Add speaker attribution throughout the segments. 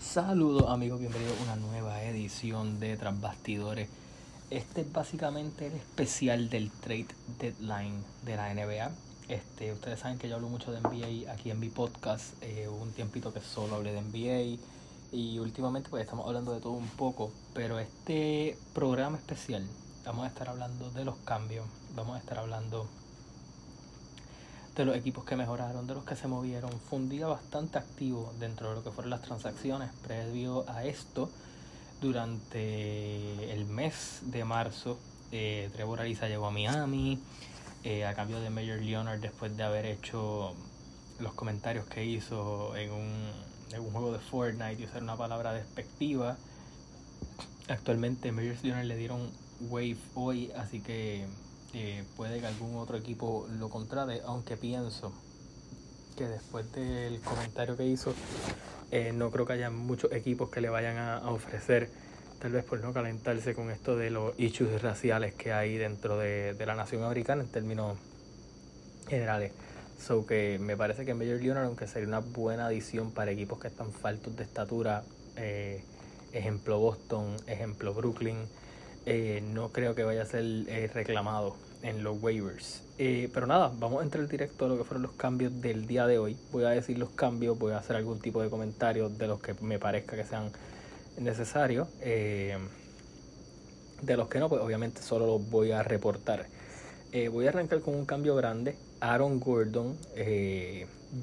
Speaker 1: Saludos amigos, bienvenidos a una nueva edición de Tras Bastidores. Este es básicamente el especial del trade deadline de la NBA. Este, ustedes saben que yo hablo mucho de NBA aquí en mi podcast. Eh, hubo un tiempito que solo hablé de NBA y últimamente pues estamos hablando de todo un poco. Pero este programa especial vamos a estar hablando de los cambios, vamos a estar hablando de los equipos que mejoraron, de los que se movieron. Fue un día bastante activo dentro de lo que fueron las transacciones previo a esto. Durante el mes de marzo, eh, Trevor Ariza llegó a Miami eh, a cambio de Major Leonard después de haber hecho los comentarios que hizo en un, en un juego de Fortnite y usar una palabra despectiva. Actualmente Major Leonard le dieron wave hoy, así que eh, puede que algún otro equipo lo contrate, aunque pienso que después del comentario que hizo, eh, no creo que haya muchos equipos que le vayan a, ofrecer, tal vez por no calentarse con esto de los issues raciales que hay dentro de, la nación americana en términos generales. So que me parece que Major Leonard, aunque sería una buena adición para equipos que están faltos de estatura, eh, ejemplo Boston, ejemplo Brooklyn, eh, no creo que vaya a ser eh, reclamado en los waivers. Eh, pero nada, vamos a entrar directo a lo que fueron los cambios del día de hoy. Voy a decir los cambios, voy a hacer algún tipo de comentarios de los que me parezca que sean necesarios. de los que no, pues obviamente solo los voy a reportar. voy a arrancar con un cambio grande. Aaron Gordon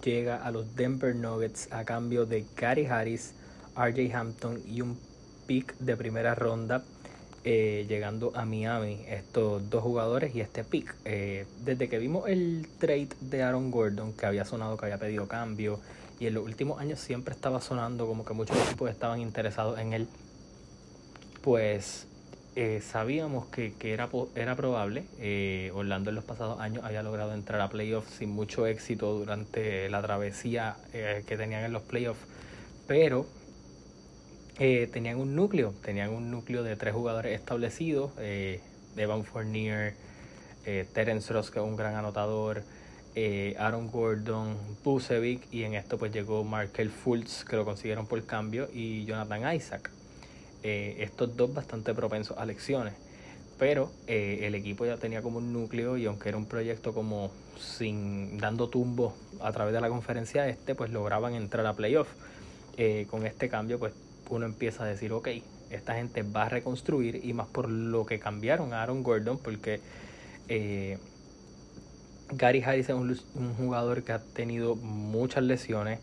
Speaker 1: llega a los Denver Nuggets a cambio de Gary Harris, RJ Hampton y un pick de primera ronda eh, llegando a Miami estos dos jugadores y este pick. Eh, desde que vimos el trade de Aaron Gordon, que había sonado que había pedido cambio, y en los últimos años siempre estaba sonando como que muchos equipos estaban interesados en él, pues eh, sabíamos que, era, era probable. Orlando en los pasados años había logrado entrar a playoffs sin mucho éxito durante la travesía que tenían en los playoffs, pero eh, tenían un núcleo, tenían un núcleo de tres jugadores establecidos, eh, Evan Fournier, eh, Terence Ross, que es un gran anotador, eh, Aaron Gordon, Bucevic, y en esto pues llegó Markel Fultz, que lo consiguieron por cambio, y Jonathan Isaac. estos dos bastante propensos a lecciones, pero el equipo ya tenía como un núcleo y aunque era un proyecto como sin dando tumbo a través de la conferencia este, pues lograban entrar a playoff. con este cambio pues uno empieza a decir, ok, esta gente va a reconstruir y más por lo que cambiaron a Aaron Gordon, porque eh, Gary Harris es un, jugador que ha tenido muchas lesiones.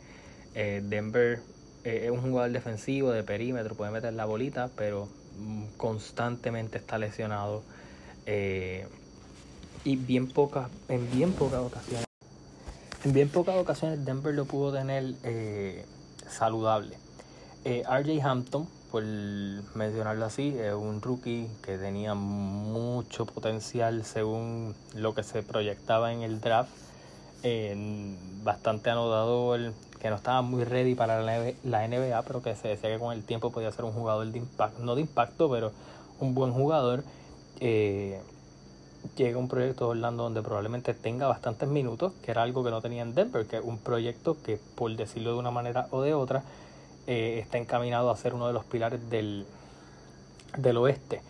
Speaker 1: Eh, Denver eh, es un jugador defensivo de perímetro, puede meter la bolita, pero constantemente está lesionado. y bien pocas, en bien pocas ocasiones, en bien pocas ocasiones Denver lo pudo tener saludable. Eh, RJ Hampton, por mencionarlo así, es un rookie que tenía mucho potencial según lo que se proyectaba en el draft. bastante anotador, que no estaba muy ready para la NBA, pero que se decía que con el tiempo podía ser un jugador de impacto, no de impacto, pero un buen jugador. Eh, llega un proyecto de Orlando donde probablemente tenga bastantes minutos, que era algo que no tenía en Denver, que es un proyecto que, por decirlo de una manera o de otra, eh, está encaminado a ser uno de los pilares del, del oeste.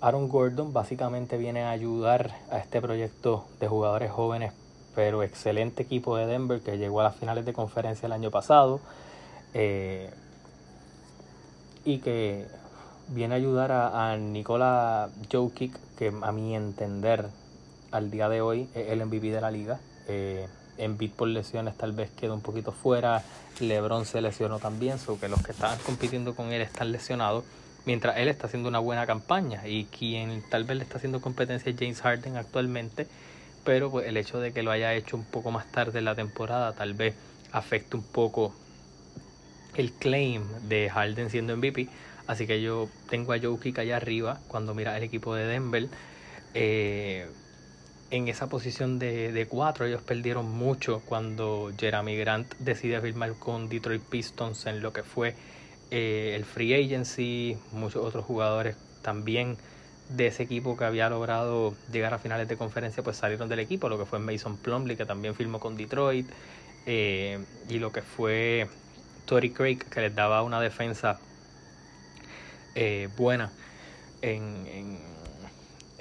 Speaker 1: Aaron Gordon básicamente viene a ayudar a este proyecto de jugadores jóvenes, pero excelente equipo de Denver que llegó a las finales de conferencia el año pasado eh, y que viene a ayudar a, a Nikola Jokic, que a mi entender al día de hoy es el MVP de la liga. Eh, en beat por lesiones tal vez queda un poquito fuera. LeBron se lesionó también, so que los que estaban compitiendo con él están lesionados. Mientras él está haciendo una buena campaña y quien tal vez le está haciendo competencia es James Harden actualmente, pero pues el hecho de que lo haya hecho un poco más tarde en la temporada tal vez afecte un poco el claim de Harden siendo MVP. Así que yo tengo a Jokic allá arriba cuando mira el equipo de Denver. Eh, en esa posición de, de cuatro. Ellos perdieron mucho cuando Jeremy Grant decide firmar con Detroit Pistons en lo que fue eh, el free agency. Muchos otros jugadores también de ese equipo que había logrado llegar a finales de conferencia pues salieron del equipo. Lo que fue Mason Plumley que también firmó con Detroit. Eh, y lo que fue Tory Craig, que les daba una defensa eh, buena en, en,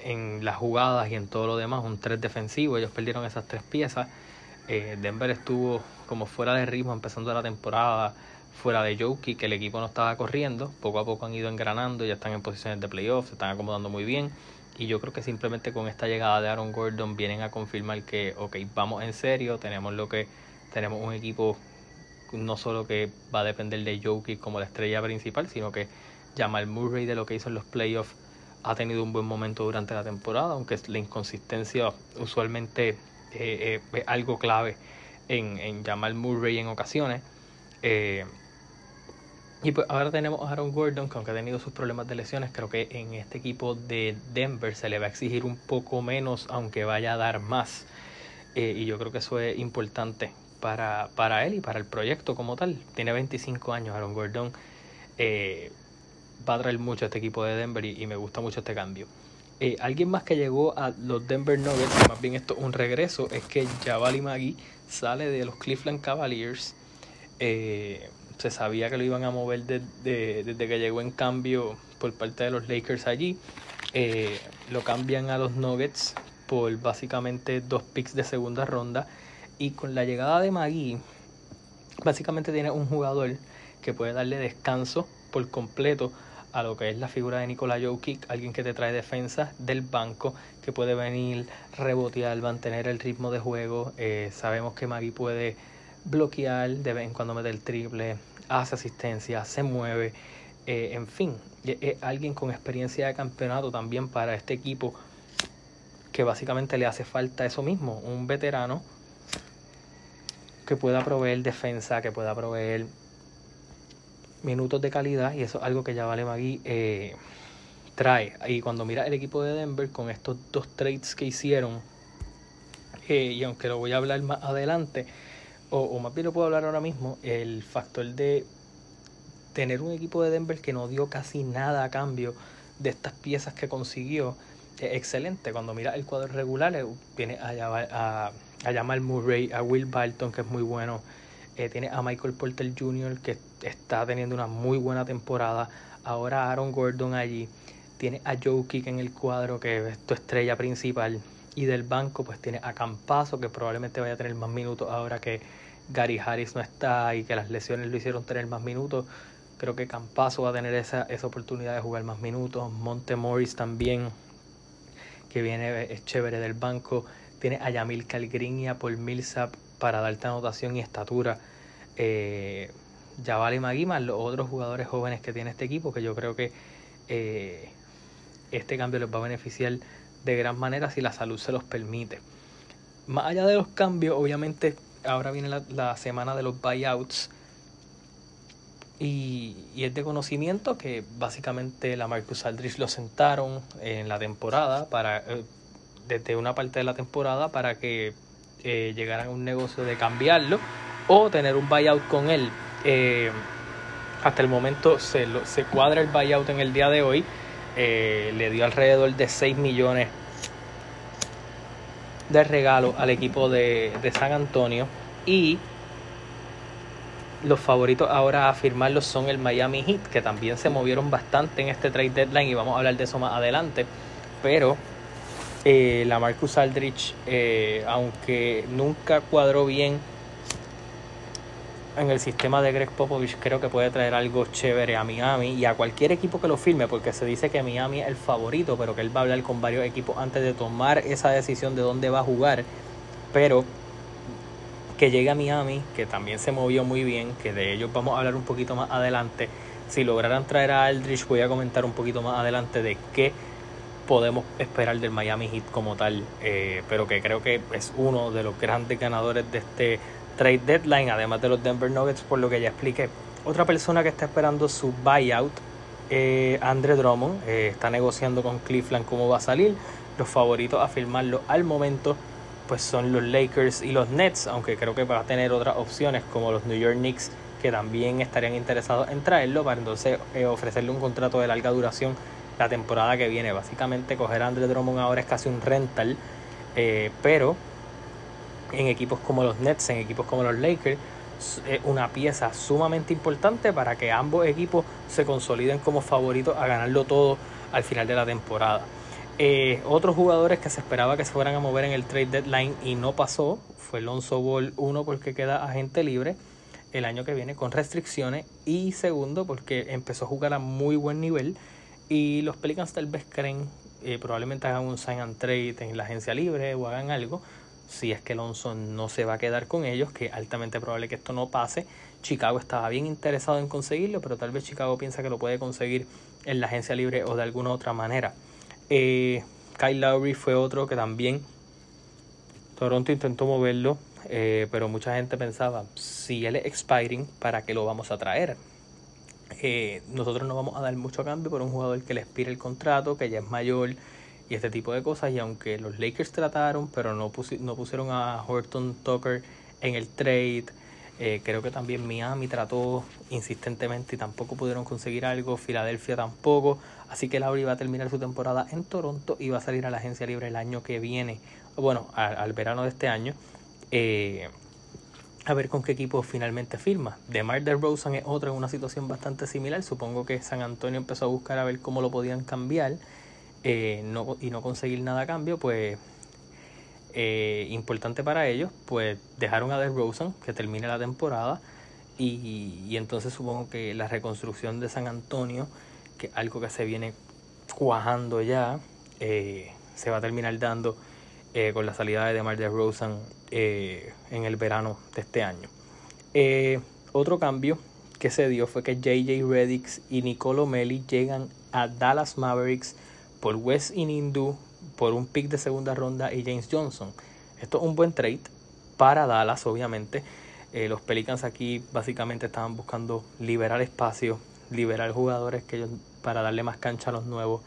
Speaker 1: en, las jugadas y en todo lo demás, un 3 defensivo. Ellos perdieron esas tres piezas. Eh, Denver estuvo como fuera de ritmo empezando la temporada, fuera de Jokic, que el equipo no estaba corriendo. Poco a poco han ido engranando, ya están en posiciones de playoff, se están acomodando muy bien. Y yo creo que simplemente con esta llegada de Aaron Gordon vienen a confirmar que, ok, vamos en serio, tenemos lo que tenemos un equipo no solo que va a depender de Jokic como la estrella principal, sino que Jamal Murray de lo que hizo en los playoffs ha tenido un buen momento durante la temporada, aunque la inconsistencia usualmente eh, eh, es algo clave en, en Jamal Murray en ocasiones. Eh, y pues ahora tenemos a Aaron Gordon, que aunque ha tenido sus problemas de lesiones, creo que en este equipo de Denver se le va a exigir un poco menos, aunque vaya a dar más. Y yo creo que eso es importante para, para él y para el proyecto como tal. Tiene 25 años Aaron Gordon. Eh, va a traer mucho a este equipo de Denver y, me gusta mucho este cambio. Eh, alguien más que llegó a los Denver Nuggets, más bien esto es un regreso, es que Javali Magui sale de los Cleveland Cavaliers. Eh, se sabía que lo iban a mover desde, desde que llegó en cambio por parte de los Lakers allí. Eh, lo cambian a los Nuggets por básicamente dos picks de segunda ronda. Y con la llegada de Magui, básicamente tiene un jugador que puede darle descanso por completo a lo que es la figura de Nikola Jokic, alguien que te trae defensa del banco, que puede venir, rebotear, mantener el ritmo de juego. Eh, sabemos que Magui puede bloquear, de vez en cuando mete el triple, hace asistencia, se mueve, eh, en fin, es alguien con experiencia de campeonato también para este equipo que básicamente le hace falta eso mismo, un veterano que pueda proveer defensa, que pueda proveer minutos de calidad y eso es algo que ya Vale Magui eh, trae. Y cuando mira el equipo de Denver con estos dos trades que hicieron, eh, y aunque lo voy a hablar más adelante, o, más bien lo puedo hablar ahora mismo, el factor de tener un equipo de Denver que no dio casi nada a cambio de estas piezas que consiguió, es excelente. Cuando mira el cuadro regular, eh, tiene a, a, a Jamal Murray, a Will Barton, que es muy bueno, eh, tiene a Michael Porter Jr., que está teniendo una muy buena temporada, ahora Aaron Gordon allí, tiene a Joe Kick en el cuadro, que es tu estrella principal, y del banco pues tiene a Campazo, que probablemente vaya a tener más minutos ahora que Gary Harris no está y que las lesiones lo hicieron tener más minutos. Creo que Campazo va a tener esa, esa oportunidad de jugar más minutos. Monte Morris también, que viene, es chévere del banco. Tiene a Yamil Calgrin y a Paul Millsap para darte anotación y estatura. Eh, Javale Maguima, los otros jugadores jóvenes que tiene este equipo, que yo creo que eh, este cambio les va a beneficiar de gran manera si la salud se los permite. Más allá de los cambios, obviamente ahora viene la, semana de los buyouts. Y, es de conocimiento que básicamente la Marcus Aldrich lo sentaron en la temporada para eh, desde una parte de la temporada para que eh, llegaran a un negocio de cambiarlo o tener un buyout con él. Eh, hasta el momento se, se cuadra el buyout en el día de hoy. le dio alrededor de 6 millones de regalo al equipo de, de San Antonio y los favoritos ahora a firmarlos son el Miami Heat, que también se movieron bastante en este trade deadline y vamos a hablar de eso más adelante. Pero eh, la Marcus Aldrich, eh, aunque nunca cuadró bien en el sistema de Greg Popovich, creo que puede traer algo chévere a Miami y a cualquier equipo que lo firme, porque se dice que Miami es el favorito, pero que él va a hablar con varios equipos antes de tomar esa decisión de dónde va a jugar. Pero que llegue a Miami, que también se movió muy bien, que de ellos vamos a hablar un poquito más adelante. Si lograran traer a Aldrich, voy a comentar un poquito más adelante de qué podemos esperar del Miami Heat como tal, eh, pero que creo que es uno de los grandes ganadores de este trade deadline, además de los Denver Nuggets, por lo que ya expliqué. Otra persona que está esperando su buyout, eh, Andre Drummond, eh, está negociando con Cleveland cómo va a salir. Los favoritos a firmarlo al momento pues son los Lakers y los Nets, aunque creo que va a tener otras opciones como los New York Knicks que también estarían interesados en traerlo para entonces eh, ofrecerle un contrato de larga duración la temporada que viene. Básicamente coger a Andre Drummond ahora es casi un rental, eh, pero en equipos como los Nets, en equipos como los Lakers, es una pieza sumamente importante para que ambos equipos se consoliden como favoritos a ganarlo todo al final de la temporada. Eh, otros jugadores que se esperaba que se fueran a mover en el trade deadline y no pasó fue Lonzo Ball, uno porque queda agente libre el año que viene con restricciones y segundo porque empezó a jugar a muy buen nivel y los Pelicans tal vez creen eh, probablemente hagan un sign and trade en la agencia libre o hagan algo si es que Alonso no se va a quedar con ellos, que altamente probable que esto no pase. Chicago estaba bien interesado en conseguirlo, pero tal vez Chicago piensa que lo puede conseguir en la agencia libre o de alguna otra manera. Eh, Kyle Lowry fue otro que también Toronto intentó moverlo, eh, pero mucha gente pensaba, si él es expiring, ¿para qué lo vamos a traer? Eh, nosotros no vamos a dar mucho cambio por un jugador que le expire el contrato, que ya es mayor y este tipo de cosas. Y aunque los Lakers trataron, pero no, no pusieron a Horton Tucker en el trade, eh, creo que también Miami trató insistentemente y tampoco pudieron conseguir algo. Filadelfia tampoco. Así que Lauri va a terminar su temporada en Toronto y va a salir a la agencia libre el año que viene. Bueno, al, verano de este año. Eh, a ver con qué equipo finalmente firma. DeMar DeRozan es otro en una situación bastante similar. Supongo que San Antonio empezó a buscar a ver cómo lo podían cambiar eh, no, y no conseguir nada a cambio, pues eh, importante para ellos, pues dejaron a DeRozan que termine la temporada y, entonces supongo que la reconstrucción de San Antonio, que algo que se viene cuajando ya, eh, se va a terminar dando eh, con la salida de DeMar DeRozan eh, en el verano de este año. Eh, otro cambio que se dio fue que JJ Reddick y Nicolo Melli llegan a Dallas Mavericks por West Inindu por un pick de segunda ronda y James Johnson. Esto es un buen trade para Dallas, obviamente. los Pelicans aquí básicamente estaban buscando liberar espacio, liberar jugadores que para darle más cancha a los nuevos.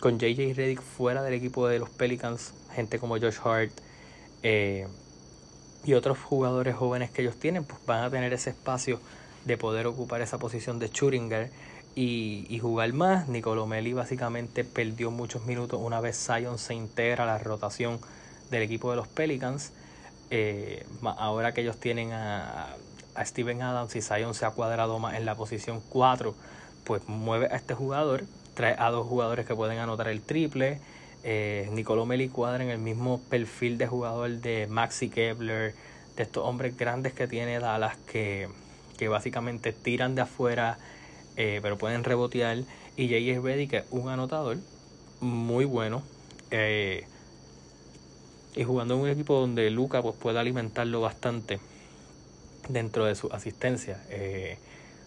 Speaker 1: Con JJ Reddick fuera del equipo de los Pelicans, gente como Josh Hart eh, y otros jugadores jóvenes que ellos tienen, pues van a tener ese espacio de poder ocupar esa posición de Schuringer y, jugar más. Meli básicamente perdió muchos minutos una vez Zion se integra a la rotación del equipo de los Pelicans. Eh, ahora que ellos tienen a, a Steven Adams y Zion se ha cuadrado más en la posición 4, pues mueve a este jugador, trae a dos jugadores que pueden anotar el triple eh, Nicolò Meli cuadra en el mismo perfil de jugador de Maxi Kepler, de estos hombres grandes que tiene Dallas que, que básicamente tiran de afuera, eh, pero pueden rebotear. Y J.J. Reddy, que es un anotador muy bueno. Eh, y jugando en un equipo donde Luca pues, puede alimentarlo bastante dentro de su asistencia. Eh,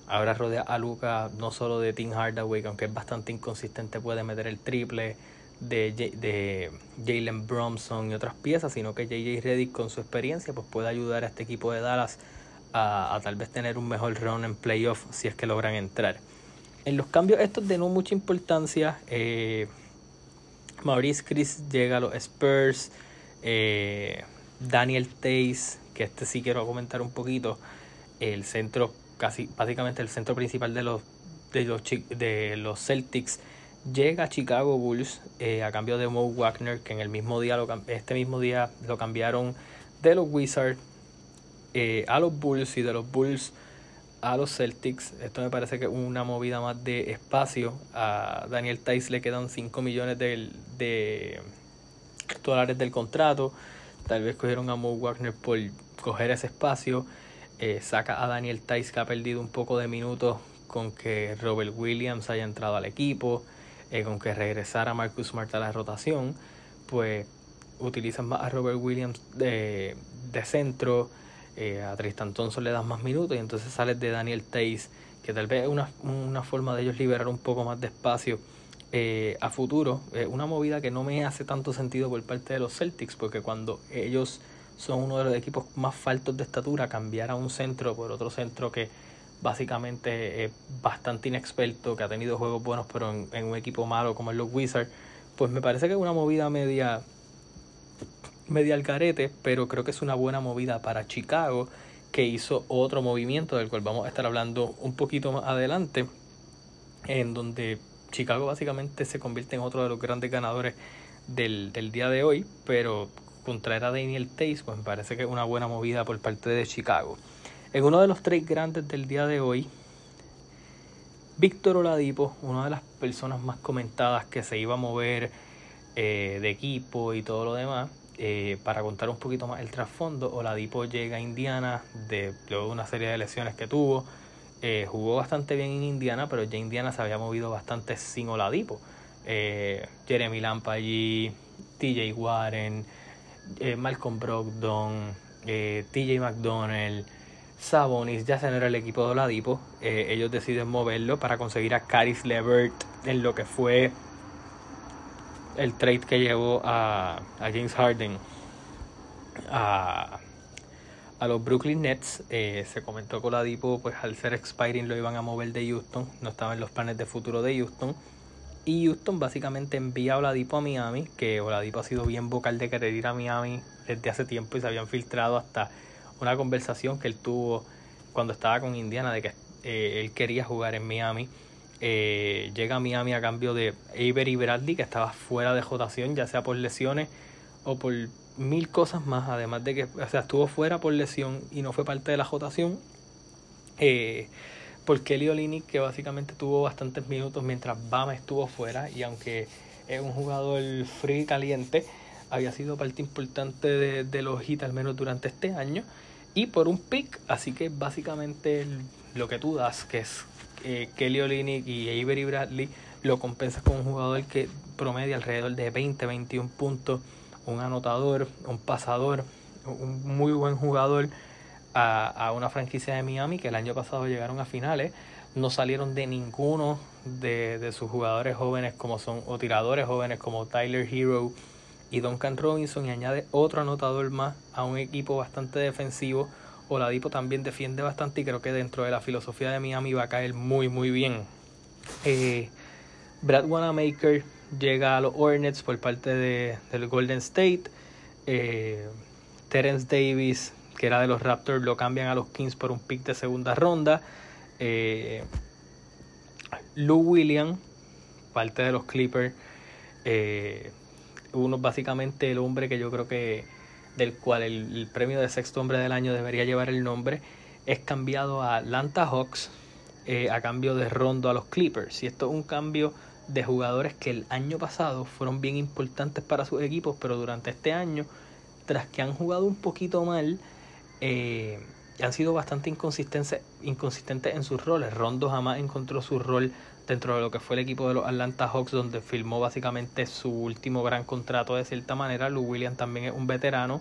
Speaker 1: ahora rodea a Luca no solo de Tim Hardaway, aunque es bastante inconsistente, puede meter el triple de, de Jalen Bromson y otras piezas, sino que JJ Reddick con su experiencia pues puede ayudar a este equipo de Dallas a, tal vez tener un mejor run en playoff si es que logran entrar. En los cambios estos de no mucha importancia, eh, Maurice Chris llega a los Spurs, eh, Daniel Tays, que este sí quiero comentar un poquito, el centro, casi básicamente el centro principal de los, de los, de los Celtics, llega a Chicago Bulls eh, a cambio de Mo Wagner, que en el mismo día lo, este mismo día lo cambiaron de los Wizards eh, a los Bulls y de los Bulls a los Celtics. Esto me parece que es una movida más de espacio. A Daniel Tice le quedan 5 millones de, de dólares del contrato. Tal vez cogieron a Mo Wagner por coger ese espacio. Eh, saca a Daniel Tice que ha perdido un poco de minutos con que Robert Williams haya entrado al equipo. Eh, con que regresara Marcus Smart a la rotación, pues utilizan más a Robert Williams de, centro, eh, a Tristan Thompson le das más minutos y entonces sales de Daniel Tays, que tal vez es una, forma de ellos liberar un poco más de espacio eh, a futuro. una movida que no me hace tanto sentido por parte de los Celtics, porque cuando ellos son uno de los equipos más faltos de estatura, cambiar a un centro por otro centro que básicamente es bastante inexperto, que ha tenido juegos buenos, pero en, un equipo malo como el los Wizards, pues me parece que es una movida media, media al carete, pero creo que es una buena movida para Chicago, que hizo otro movimiento del cual vamos a estar hablando un poquito más adelante, en donde Chicago básicamente se convierte en otro de los grandes ganadores del, del día de hoy, pero contraer a Daniel Tays, pues me parece que es una buena movida por parte de Chicago. En uno de los tres grandes del día de hoy, Víctor Oladipo, una de las personas más comentadas que se iba a mover eh, de equipo y todo lo demás, eh, para contar un poquito más el trasfondo, Oladipo llega a Indiana de, luego de una serie de lesiones que tuvo. Eh, jugó bastante bien en Indiana, pero ya Indiana se había movido bastante sin Oladipo. Jeremy Lampa allí, TJ Warren, Malcolm Brogdon, TJ McDonald, Sabonis, ya se no era el equipo de Oladipo. ellos deciden moverlo para conseguir a Caris Levert en lo que fue el trade que llevó a, James Harden a, a los Brooklyn Nets. Eh, se comentó con la Dipo, pues al ser expiring lo iban a mover de Houston, no estaba en los planes de futuro de Houston. Y Houston básicamente envía a Oladipo a Miami, que Oladipo ha sido bien vocal de querer ir a Miami desde hace tiempo y se habían filtrado hasta una conversación que él tuvo cuando estaba con Indiana de que eh, él quería jugar en Miami. Eh, llega a Miami a cambio de Avery Bradley, que estaba fuera de jotación, ya sea por lesiones o por mil cosas más, además de que o sea, estuvo fuera por lesión y no fue parte de la jotación. Eh, por que básicamente tuvo bastantes minutos mientras Bama estuvo fuera, y aunque es un jugador frío y caliente, había sido parte importante de, de los hits al menos durante este año. Y por un pick, así que básicamente lo que tú das, que es eh, Kelly Olynyk y Avery Bradley lo compensas con un jugador que promedia alrededor de 20, 21 puntos, un anotador, un pasador, un muy buen jugador a, una franquicia de Miami que el año pasado llegaron a finales, no salieron de ninguno de, de sus jugadores jóvenes como son, o tiradores jóvenes como Tyler Hero y Duncan Robinson y añade otro anotador más a un equipo bastante defensivo Oladipo también defiende bastante y creo que dentro de la filosofía de Miami va a caer muy muy bien. Eh, Brad Wanamaker llega a los Hornets por parte de, del Golden State. Eh, Terence Davis, que era de los Raptors, lo cambian a los Kings por un pick de segunda ronda. Eh, Lou Williams, parte de los Clippers. Uno básicamente el hombre que yo creo que del cual el, premio de sexto hombre del año debería llevar el nombre, es cambiado a Atlanta Hawks eh, a cambio de Rondo a los Clippers. Y esto es un cambio de jugadores que el año pasado fueron bien importantes para sus equipos, pero durante este año, tras que han jugado un poquito mal, eh, han sido bastante inconsistentes, inconsistentes en sus roles. Rondo jamás encontró su rol dentro de lo que fue el equipo de los Atlanta Hawks, donde firmó básicamente su último gran contrato de cierta manera. Lou Williams también es un veterano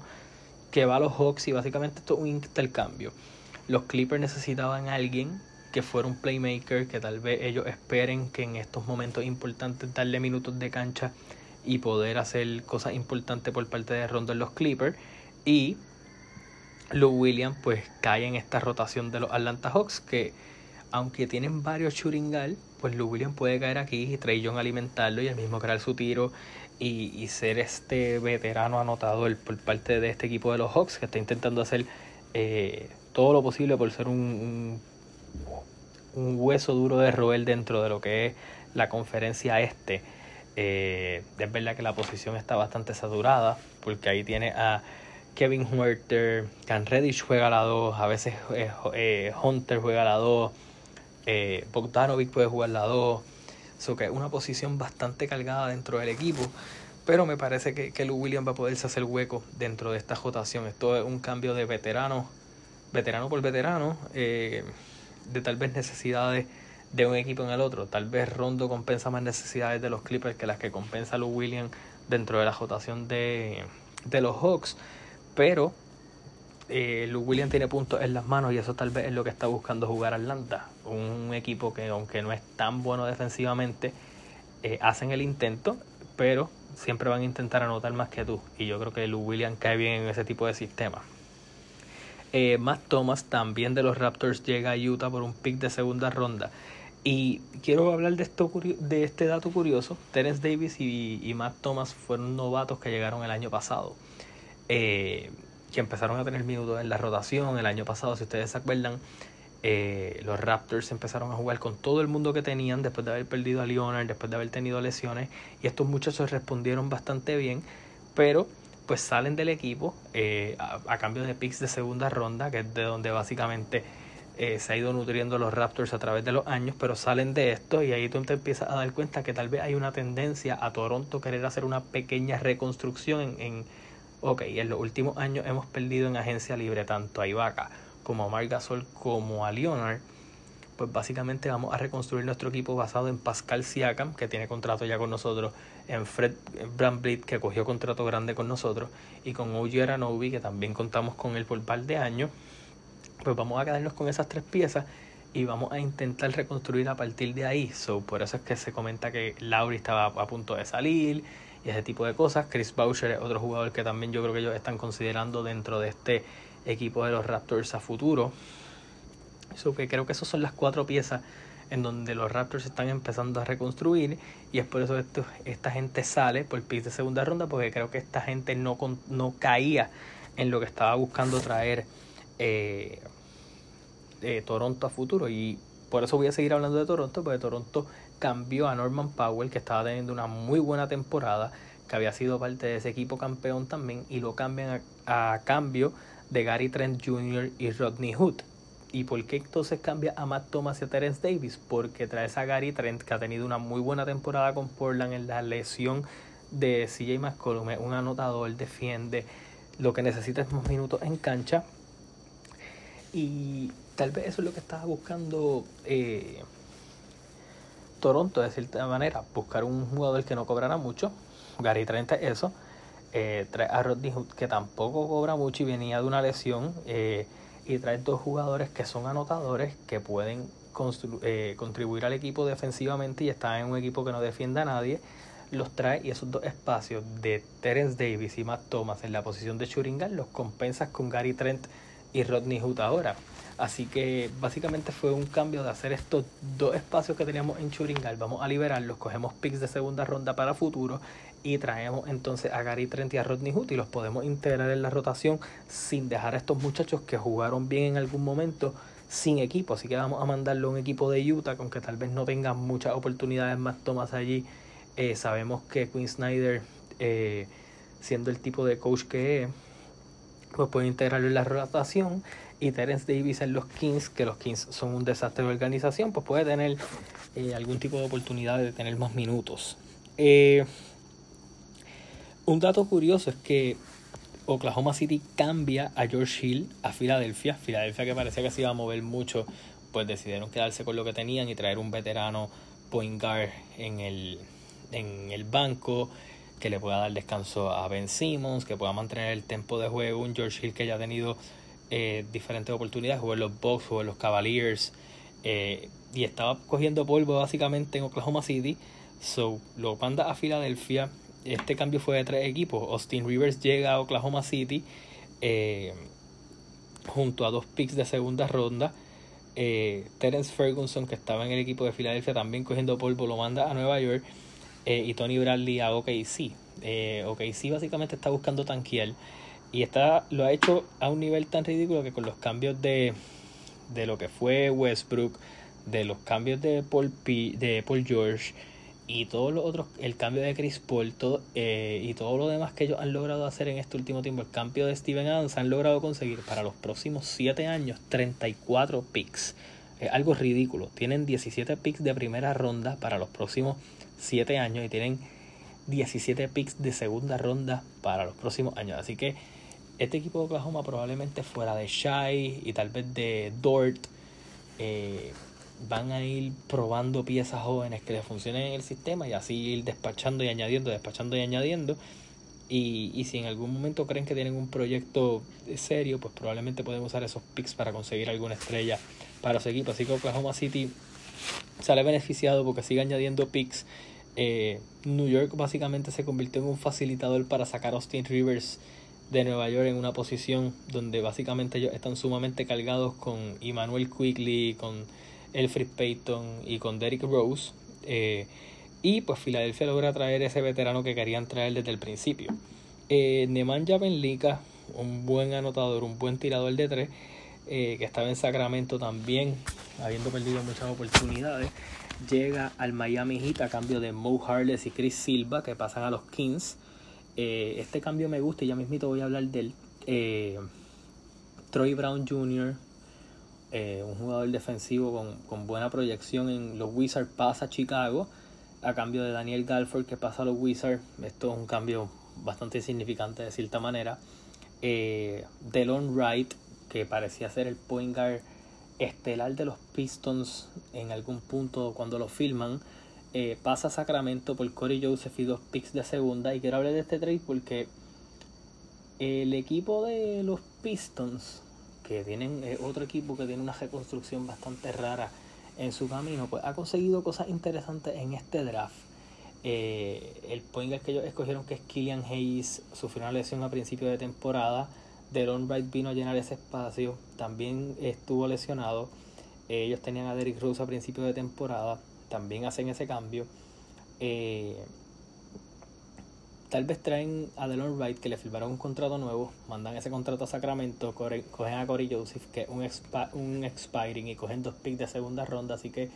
Speaker 1: que va a los Hawks y básicamente esto es un intercambio. Los Clippers necesitaban a alguien que fuera un playmaker, que tal vez ellos esperen que en estos momentos importantes darle minutos de cancha y poder hacer cosas importantes por parte de Rondo en los Clippers. Y Lou Williams pues cae en esta rotación de los Atlanta Hawks que aunque tienen varios shooting pues Lou Williams puede caer aquí y Trey Young alimentarlo y el mismo crear su tiro y, ser este veterano anotador por parte de este equipo de los Hawks que está intentando hacer eh, todo lo posible por ser un, un, hueso duro de roer dentro de lo que es la conferencia este. Eh, es verdad que la posición está bastante saturada porque ahí tiene a Kevin Huerter, Can Reddish juega la 2, a veces eh, Hunter juega la 2 eh, Bogdanovic puede jugar la 2. Eso que es una posición bastante cargada dentro del equipo. Pero me parece que, que Lou Williams va a poderse hacer hueco dentro de esta rotación. Esto es un cambio de veterano, veterano por veterano, eh, de tal vez necesidades de un equipo en el otro. Tal vez Rondo compensa más necesidades de los Clippers que las que compensa Lou Williams dentro de la rotación de, de los Hawks. Pero eh, Luke Williams tiene puntos en las manos y eso tal vez es lo que está buscando jugar Atlanta. Un equipo que aunque no es tan bueno defensivamente, eh, hacen el intento, pero siempre van a intentar anotar más que tú. Y yo creo que Luke Williams cae bien en ese tipo de sistema. Eh, Matt Thomas también de los Raptors llega a Utah por un pick de segunda ronda. Y quiero hablar de, esto, de este dato curioso. Terence Davis y, y Matt Thomas fueron novatos que llegaron el año pasado. Eh, que empezaron a tener minutos en la rotación el año pasado, si ustedes se acuerdan. Eh, los Raptors empezaron a jugar con todo el mundo que tenían después de haber perdido a Leonard, después de haber tenido lesiones, y estos muchachos respondieron bastante bien, pero pues salen del equipo eh, a, cambio de picks de segunda ronda, que es de donde básicamente eh, se ha ido nutriendo los Raptors a través de los años, pero salen de esto y ahí tú te empiezas a dar cuenta que tal vez hay una tendencia a Toronto querer hacer una pequeña reconstrucción en, en ok, en los últimos años hemos perdido en agencia libre tanto a Ibaka como a Marc Gasol como a Leonard pues básicamente vamos a reconstruir nuestro equipo basado en Pascal Siakam, que tiene contrato ya con nosotros, en Fred Bramblit, que cogió contrato grande con nosotros, y con OG Aranobi, que también contamos con él por par de años. Pues vamos a quedarnos con esas tres piezas y vamos a intentar reconstruir a partir de ahí. So, por eso es que se comenta que Lauri estaba a punto de salir y ese tipo de cosas. Chris Boucher es otro jugador que también yo creo que ellos están considerando dentro de este equipo de los Raptors a futuro que creo que esas son las cuatro piezas en donde los Raptors están empezando a reconstruir y es por eso que esta gente sale por el pick de segunda ronda porque creo que esta gente no, no caía en lo que estaba buscando traer eh, eh, Toronto a futuro y por eso voy a seguir hablando de Toronto porque Toronto cambió a Norman Powell que estaba teniendo una muy buena temporada que había sido parte de ese equipo campeón también y lo cambian a, a cambio de Gary Trent Jr. y Rodney Hood ¿Y por qué entonces cambia a Matt Thomas y a Terence Davis? Porque trae a Gary Trent, que ha tenido una muy buena temporada con Portland en la lesión de CJ McCollum. un anotador, defiende. Lo que necesita es más minutos en cancha. Y tal vez eso es lo que estaba buscando eh, Toronto, de cierta manera. Buscar un jugador que no cobrara mucho. Gary Trent es eso. Eh, trae a Rodney Hood, que tampoco cobra mucho y venía de una lesión. Eh, y traer dos jugadores que son anotadores que pueden eh, contribuir al equipo defensivamente y están en un equipo que no defienda a nadie, los trae y esos dos espacios de Terence Davis y Matt Thomas en la posición de Churingan los compensas con Gary Trent y Rodney Hood ahora. Así que básicamente fue un cambio de hacer estos dos espacios que teníamos en Churingal. Vamos a liberarlos, cogemos picks de segunda ronda para futuro y traemos entonces a Gary Trent y a Rodney Hood y los podemos integrar en la rotación sin dejar a estos muchachos que jugaron bien en algún momento sin equipo. Así que vamos a mandarlo a un equipo de Utah, aunque tal vez no tengan muchas oportunidades más tomas allí. Eh, sabemos que Quinn Snyder, eh, siendo el tipo de coach que es, pues puede integrarlo en la rotación. Y Terence Davis en los Kings, que los Kings son un desastre de organización, pues puede tener eh, algún tipo de oportunidad de tener más minutos. Un dato curioso es que Oklahoma City cambia a George Hill a Filadelfia. Filadelfia que parecía que se iba a mover mucho, pues decidieron quedarse con lo que tenían y traer un veterano point guard en el, en el banco que le pueda dar descanso a Ben Simmons, que pueda mantener el tempo de juego. Un George Hill que ya ha tenido eh, diferentes oportunidades, jugó en los Bucks, jugó en los Cavaliers eh, y estaba cogiendo polvo básicamente en Oklahoma City. So lo manda a Filadelfia este cambio fue de tres equipos. Austin Rivers llega a Oklahoma City eh, junto a dos picks de segunda ronda. Terence Ferguson, que estaba en el equipo de Filadelfia, también cogiendo polvo, lo manda a Nueva York. Y Tony Bradley a OKC. OKC básicamente está buscando tanquear. Y está, lo ha hecho a un nivel tan ridículo que con los cambios de, de lo que fue Westbrook, de los cambios de Paul, P, de Paul George, y todos los otros, el cambio de Chris Paul eh, y todo lo demás que ellos han logrado hacer en este último tiempo, el cambio de Steven Adams, han logrado conseguir para los próximos 7 años 34 picks. Es algo ridículo. Tienen 17 picks de primera ronda para los próximos 7 años y tienen 17 picks de segunda ronda para los próximos años. Así que este equipo de Oklahoma probablemente fuera de Shai y tal vez de Dort. Eh, van a ir probando piezas jóvenes que les funcionen en el sistema y así ir despachando y añadiendo, despachando y añadiendo. Y, y si en algún momento creen que tienen un proyecto serio, pues probablemente pueden usar esos picks para conseguir alguna estrella para su equipo. Así que Oklahoma City sale beneficiado porque sigue añadiendo picks. Eh, New York básicamente se convirtió en un facilitador para sacar a Austin Rivers de Nueva York en una posición donde básicamente ellos están sumamente cargados con Emmanuel Quigley, con Elfrid Payton y con Derrick Rose. Eh, y pues Filadelfia logra traer ese veterano que querían traer desde el principio. Eh, Nemanja Benlica, un buen anotador, un buen tirador de tres, eh, que estaba en Sacramento también, habiendo perdido muchas oportunidades, llega al Miami Heat a cambio de Mo Harless y Chris Silva, que pasan a los Kings. Eh, este cambio me gusta y ya mismito voy a hablar del eh, Troy Brown Jr., eh, un jugador defensivo con, con, buena proyección en los Wizards, pasa a Chicago a cambio de Daniel Galford que pasa a los Wizards. Esto es un cambio bastante significante de cierta manera. Delon Wright, que parecía ser el point guard estelar de los Pistons en algún punto cuando lo filman, eh, pasa a Sacramento por Corey Joseph y dos picks de segunda. Y quiero hablar de este trade porque el equipo de los Pistons, que tienen otro equipo que tiene una reconstrucción bastante rara en su camino, pues ha conseguido cosas interesantes en este draft. Eh, el point que ellos escogieron, que es Killian Hayes, sufrió una lesión a principio de temporada. Deron Wright vino a llenar ese espacio, también estuvo lesionado. Ellos tenían a Derrick Rose a principio de temporada, también hacen ese cambio. Eh, tal vez traen a Delon Wright que le firmaron un contrato nuevo, mandan ese contrato a Sacramento, cogen a Corey Joseph que es un, expiring y cogen dos picks de segunda ronda, así que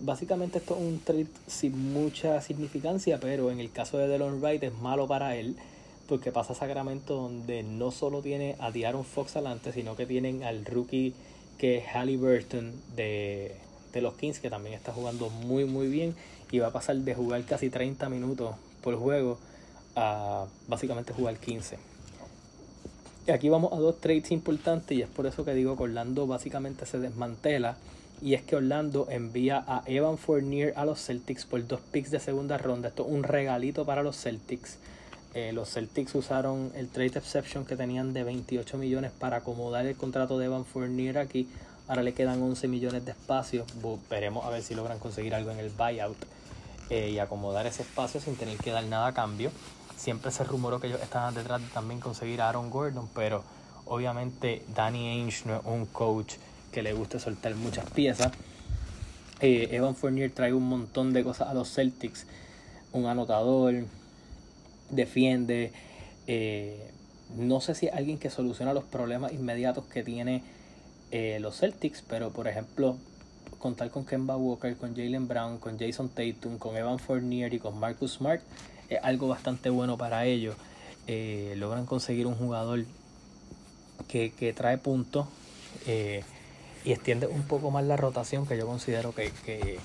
Speaker 1: básicamente esto es un trade sin mucha significancia, pero en el caso de Delon Wright es malo para él porque pasa a Sacramento donde no solo tiene a Diaron Fox adelante, sino que tienen al rookie que es Halliburton de, de los Kings, que también está jugando muy muy bien y va a pasar de jugar casi 30 minutos por juego a básicamente jugar 15. Y aquí vamos a dos trades importantes y es por eso que digo que Orlando básicamente se desmantela y es que Orlando envía a Evan Fournier a los Celtics por dos picks de segunda ronda. Esto es un regalito para los Celtics. Eh, los Celtics usaron el trade exception que tenían de 28 millones para acomodar el contrato de Evan Fournier aquí. Ahora le quedan 11 millones de espacio. Veremos a ver si logran conseguir algo en el buyout eh, y acomodar ese espacio sin tener que dar nada a cambio. Siempre se rumoró que ellos estaban detrás de también conseguir a Aaron Gordon, pero obviamente Danny Ainge no es un coach que le guste soltar muchas piezas. Eh, Evan Fournier trae un montón de cosas a los Celtics. Un anotador, defiende. Eh, no sé si es alguien que soluciona los problemas inmediatos que tiene eh, los Celtics, pero por ejemplo, contar con Kemba Walker, con Jalen Brown, con Jason Tatum, con Evan Fournier y con Marcus Smart es algo bastante bueno para ellos. Eh, logran conseguir un jugador que, trae puntos y extiende un poco más la rotación que yo considero que, que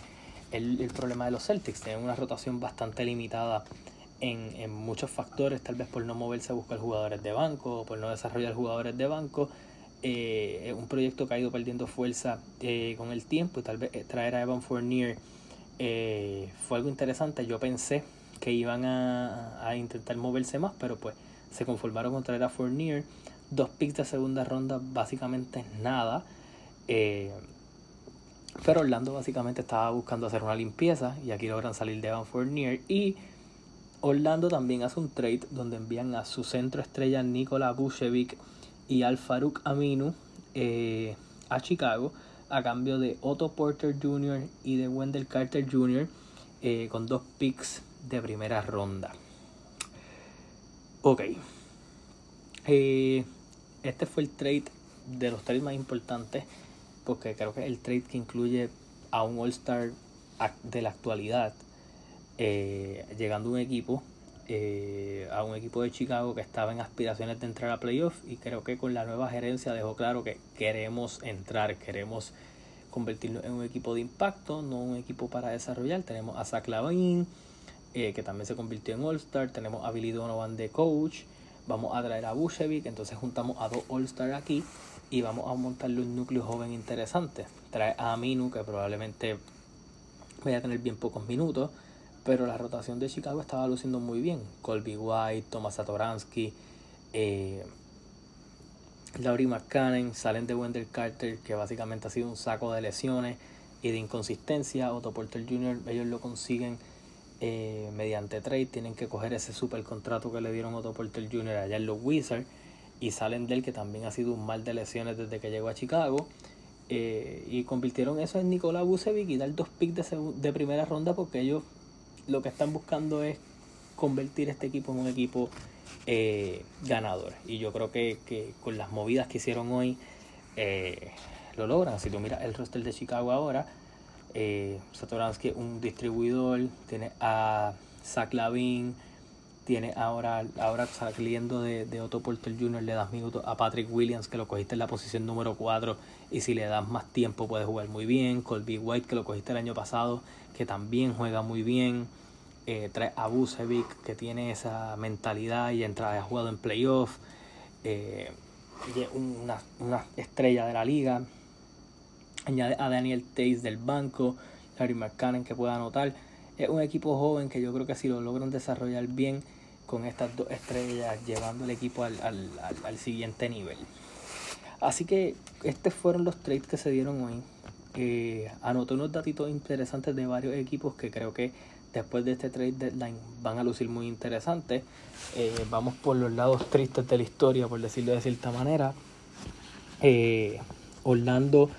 Speaker 1: el, el problema de los Celtics. Tienen una rotación bastante limitada en, muchos factores, tal vez por no moverse a buscar jugadores de banco, por no desarrollar jugadores de banco. Eh, un proyecto que ha ido perdiendo fuerza eh, con el tiempo y tal vez eh, traer a Evan Fournier fue algo interesante. Yo pensé que iban a, a, intentar moverse más, pero pues se conformaron con traer a Fournier. Dos picks de segunda ronda, básicamente nada. pero Orlando básicamente estaba buscando hacer una limpieza y aquí logran salir de Evan Fournier y Orlando también hace un trade donde envían a su centro estrella Nikola Vucevic y al Farouk Aminu eh, a Chicago a cambio de Otto Porter Jr. y de Wendell Carter Jr. Eh, con dos picks de primera ronda. Ok. Eh, este fue el trade de los trades más importantes porque creo que es el trade que incluye a un All-Star de la actualidad llegando un equipo, eh, a un equipo de Chicago que estaba en aspiraciones de entrar a playoff y creo que con la nueva gerencia dejó claro que queremos entrar, queremos convertirnos en un equipo de impacto, no un equipo para desarrollar. Tenemos a Zach Lavin, eh, que también se convirtió en All-Star, tenemos a Billy Donovan de coach, vamos a traer a Bushevic, entonces juntamos a dos All-Star aquí y vamos a montarle un núcleo joven interesante. Trae a Aminu, que probablemente vaya a tener bien pocos minutos pero la rotación de Chicago estaba luciendo muy bien. Colby White, Thomas Satoransky, eh, Laurie McCann salen de Wendell Carter, que básicamente ha sido un saco de lesiones y de inconsistencia. Otto Porter Jr., ellos lo consiguen eh, mediante trade. Tienen que coger ese super contrato que le dieron Otto Porter Jr. allá en los Wizards y salen de él, que también ha sido un mal de lesiones desde que llegó a Chicago. Eh, y convirtieron eso en Nicolás Vucevic y dar dos picks de, de primera ronda porque ellos lo que están buscando es convertir este equipo en un equipo eh, ganador. Y yo creo que, con las movidas que hicieron hoy eh, lo logran. Si tú miras el roster de Chicago ahora, eh, Satoransky un distribuidor, tiene a Zach Lavin, Tiene ahora, ahora saliendo de, de Otto Porter Jr., le das minutos a Patrick Williams, que lo cogiste en la posición número 4, y si le das más tiempo puede jugar muy bien. Colby White, que lo cogiste el año pasado, que también juega muy bien. Eh, trae a Busevic, que tiene esa mentalidad y entra, ha jugado en playoff. Eh, una, una estrella de la liga. Añade a Daniel Tays del banco, Larry McCann que pueda anotar. Es un equipo joven que yo creo que si lo logran desarrollar bien con estas dos estrellas, llevando el equipo al, al, al, siguiente nivel. Así que estos fueron los trades que se dieron hoy. Eh, anoté unos datitos interesantes de varios equipos que creo que después de este trade deadline van a lucir muy interesantes. Eh, vamos por los lados tristes de la historia, por decirlo de cierta manera. Eh, Orlando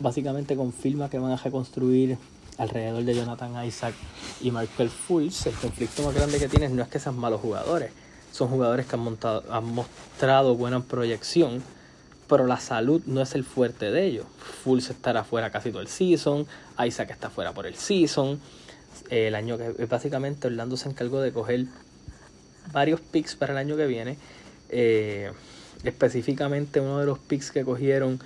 Speaker 1: básicamente confirma que van a reconstruir alrededor de Jonathan Isaac y Michael Fultz. El conflicto más grande que tienes no es que sean malos jugadores, son jugadores que han, montado, han mostrado buena proyección, pero la salud no es el fuerte de ellos. Fultz estará fuera casi todo el season, Isaac está fuera por el season. El año que básicamente Orlando se encargó de coger varios picks para el año que viene. Eh, específicamente uno de los picks que cogieron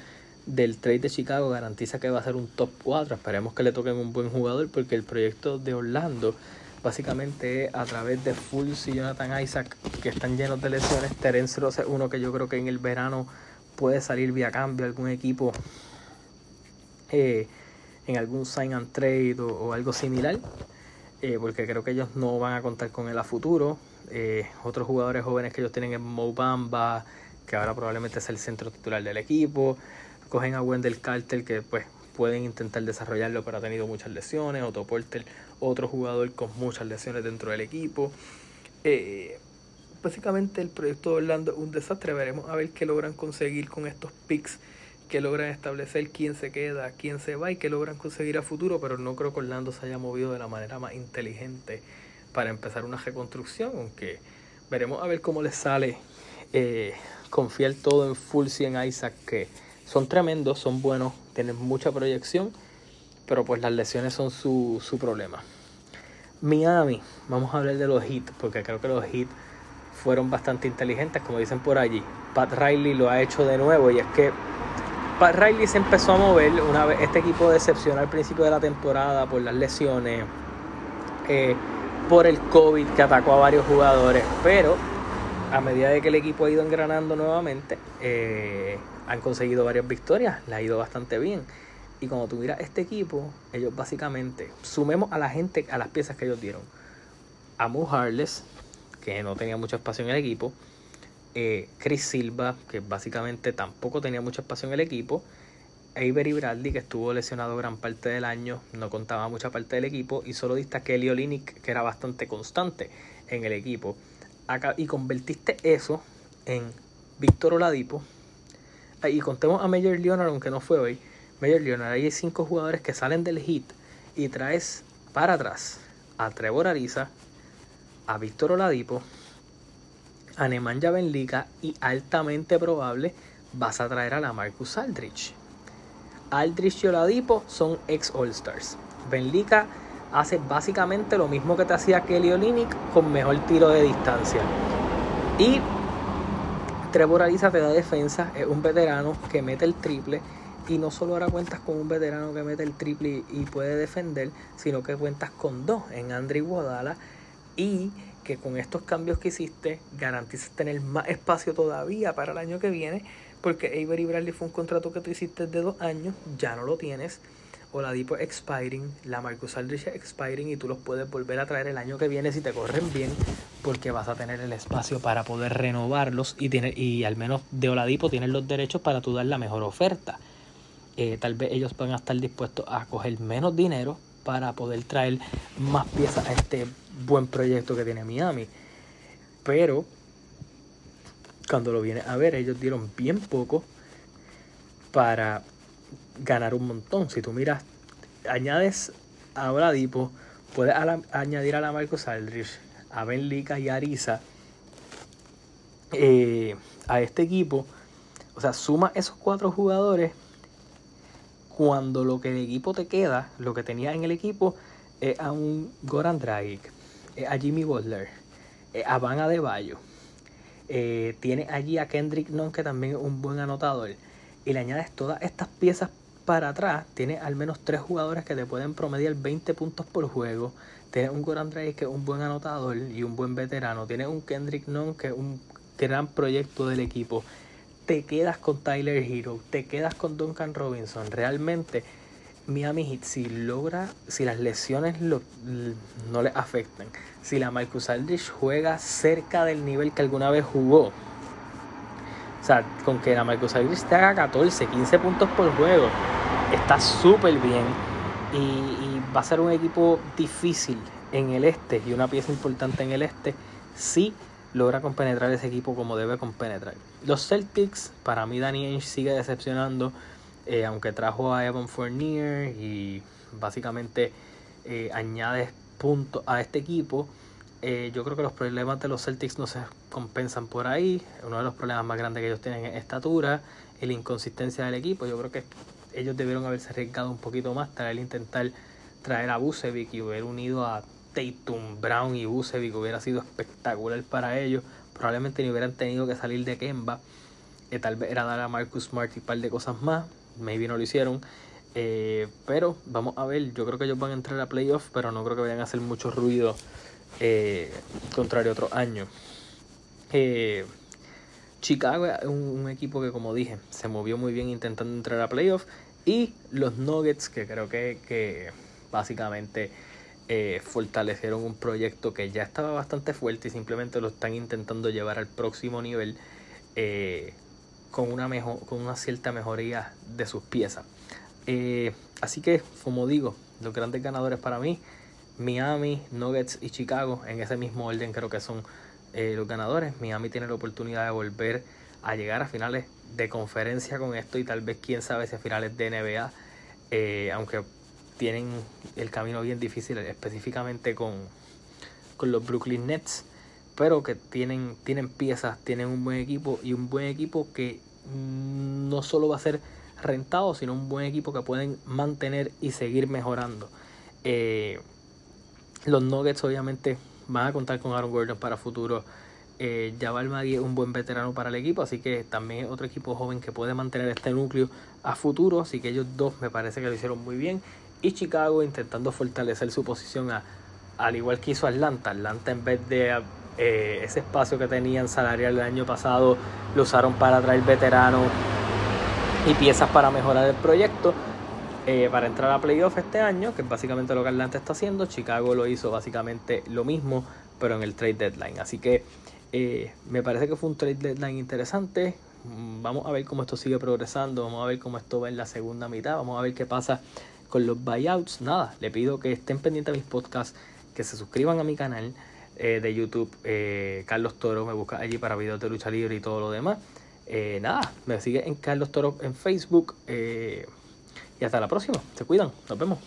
Speaker 1: del trade de Chicago garantiza que va a ser un top 4. Esperemos que le toquen un buen jugador porque el proyecto de Orlando básicamente a través de Fultz y Jonathan Isaac que están llenos de lesiones. Terence Ross es uno que yo creo que en el verano puede salir vía cambio algún equipo eh, en algún sign and trade o, algo similar. Eh, porque creo que ellos no van a contar con él a futuro. Eh, otros jugadores jóvenes que ellos tienen es Mo Bamba, que ahora probablemente es el centro titular del equipo cogen a Wendell Carter que pues pueden intentar desarrollarlo pero ha tenido muchas lesiones, Otto Porter otro jugador con muchas lesiones dentro del equipo. Eh, básicamente el proyecto de Orlando es un desastre, veremos a ver qué logran conseguir con estos picks, que logran establecer quién se queda, quién se va y qué logran conseguir a futuro, pero no creo que Orlando se haya movido de la manera más inteligente para empezar una reconstrucción, aunque veremos a ver cómo les sale eh, confiar todo en Fulci en Isaac que son tremendos, son buenos, tienen mucha proyección, pero pues las lesiones son su, su problema. Miami, vamos a hablar de los hits, porque creo que los hits fueron bastante inteligentes, como dicen por allí. Pat Riley lo ha hecho de nuevo y es que Pat Riley se empezó a mover una vez este equipo decepcionó al principio de la temporada por las lesiones, eh, por el COVID que atacó a varios jugadores, pero a medida de que el equipo ha ido engranando nuevamente, eh, han conseguido varias victorias, le ha ido bastante bien. Y cuando tú miras este equipo, ellos básicamente, sumemos a la gente, a las piezas que ellos dieron. A Mo Harless, que no tenía mucho espacio en el equipo. Eh, Chris Silva, que básicamente tampoco tenía mucho espacio en el equipo. Avery Bradley, que estuvo lesionado gran parte del año, no contaba mucha parte del equipo. Y solo diste a Kelly Olinick, que era bastante constante en el equipo. Y convertiste eso en Víctor Oladipo, y contemos a Major Leonard, aunque no fue hoy. Major Leonard, hay cinco jugadores que salen del hit y traes para atrás a Trevor Ariza, a Víctor Oladipo, a Nemanja Benlica y altamente probable vas a traer a la Marcus Aldrich. Aldrich y Oladipo son ex All-Stars. Benlica hace básicamente lo mismo que te hacía Kelly Olynyk con mejor tiro de distancia. Y Trevor Ariza te da defensa, es un veterano que mete el triple y no solo ahora cuentas con un veterano que mete el triple y, puede defender, sino que cuentas con dos en Andre Guadala y que con estos cambios que hiciste garantizas tener más espacio todavía para el año que viene porque Avery Bradley fue un contrato que tú hiciste de dos años, ya no lo tienes Oladipo expiring, la Marcus Aldrich expiring y tú los puedes volver a traer el año que viene si te corren bien porque vas a tener el espacio para poder renovarlos y, tiene, y al menos de Oladipo tienes los derechos para tú dar la mejor oferta. Eh, tal vez ellos van a estar dispuestos a coger menos dinero para poder traer más piezas a este buen proyecto que tiene Miami. Pero cuando lo vienes a ver, ellos dieron bien poco para ganar un montón. Si tú miras, añades a Oladipo, puedes añadir a la Marcos Aldrich, a Ben Lika y a Arisa eh, a este equipo. O sea, suma esos cuatro jugadores cuando lo que el equipo te queda, lo que tenía en el equipo, es a un Goran Dragic, a Jimmy Butler, eh, a Van Adebayo, eh, tiene allí a Kendrick Nunn, que también es un buen anotador, y le añades todas estas piezas para atrás, tiene al menos tres jugadores que te pueden promediar 20 puntos por juego. Tiene un Goran Dragic que es un buen anotador y un buen veterano. Tiene un Kendrick Nunn que es un gran proyecto del equipo. Te quedas con Tyler Hero, te quedas con Duncan Robinson. Realmente Miami Heat si logra, si las lesiones no le afectan, si la Marcus Aldridge juega cerca del nivel que alguna vez jugó, o sea, con que la Marcus Aldridge te haga 14, 15 puntos por juego, está súper bien y, va a ser un equipo difícil en el este y una pieza importante en el este si logra compenetrar ese equipo como debe compenetrar. Los Celtics, para mí Danny Ainge sigue decepcionando eh, aunque trajo a Evan Fournier y básicamente eh, añade puntos a este equipo, eh, yo creo que los problemas de los Celtics no se compensan por ahí. Uno de los problemas más grandes que ellos tienen es estatura la inconsistencia del equipo. Yo creo que ellos debieron haberse arriesgado un poquito más, traer intentar traer a Bucevic y hubiera unido a Tatum, Brown y Bucevic hubiera sido espectacular para ellos. Probablemente ni hubieran tenido que salir de Kemba. tal vez era dar a Marcus Smart y un par de cosas más maybe no lo hicieron. Eh, pero vamos a ver, yo creo que ellos van a entrar a playoffs, pero no creo que vayan a hacer mucho ruido eh, contrario a otros. Eh, Chicago es un, equipo que, como dije, se movió muy bien intentando entrar a playoffs. Y los Nuggets, que creo que, que básicamente fortalecieron un proyecto que ya estaba bastante fuerte y simplemente lo están intentando llevar al próximo nivel con una, mejor, con una cierta mejoría de sus piezas. Eh, así que, como digo, los grandes ganadores para mí, Miami, Nuggets y Chicago, en ese mismo orden creo que son eh, los ganadores. Miami tiene la oportunidad de volver a llegar a finales de conferencia con esto y tal vez quién sabe si a finales de NBA, eh, aunque tienen el camino bien difícil específicamente con, con los Brooklyn Nets pero que tienen, tienen piezas, tienen un buen equipo y un buen equipo que no solo va a ser rentado, sino un buen equipo que pueden mantener y seguir mejorando. Eh, los Nuggets obviamente van a contar con Aaron Gordon para futuro. Eh, Jabal Magui es un buen veterano para el equipo, así que también otro equipo joven que puede mantener este núcleo a futuro. Así que ellos dos me parece que lo hicieron muy bien. Y Chicago intentando fortalecer su posición al igual que hizo Atlanta. Atlanta en vez de eh, ese espacio que tenían salarial el año pasado lo usaron para traer veteranos y piezas para mejorar el proyecto. Eh, para entrar a playoff este año, que es básicamente lo que Atlanta está haciendo, Chicago lo hizo básicamente lo mismo, pero en el trade deadline. Así que eh, me parece que fue un trade deadline interesante. Mm, vamos a ver cómo esto sigue progresando, vamos a ver cómo esto va en la segunda mitad, vamos a ver qué pasa con los buyouts. Nada, le pido que estén pendientes de mis podcasts, que se suscriban a mi canal. Eh, de YouTube, Carlos Toro, me busca allí para videos de lucha libre y todo lo demás. Nada, me sigue en Carlos Toro en Facebook. Y hasta la próxima. Se cuidan. Nos vemos.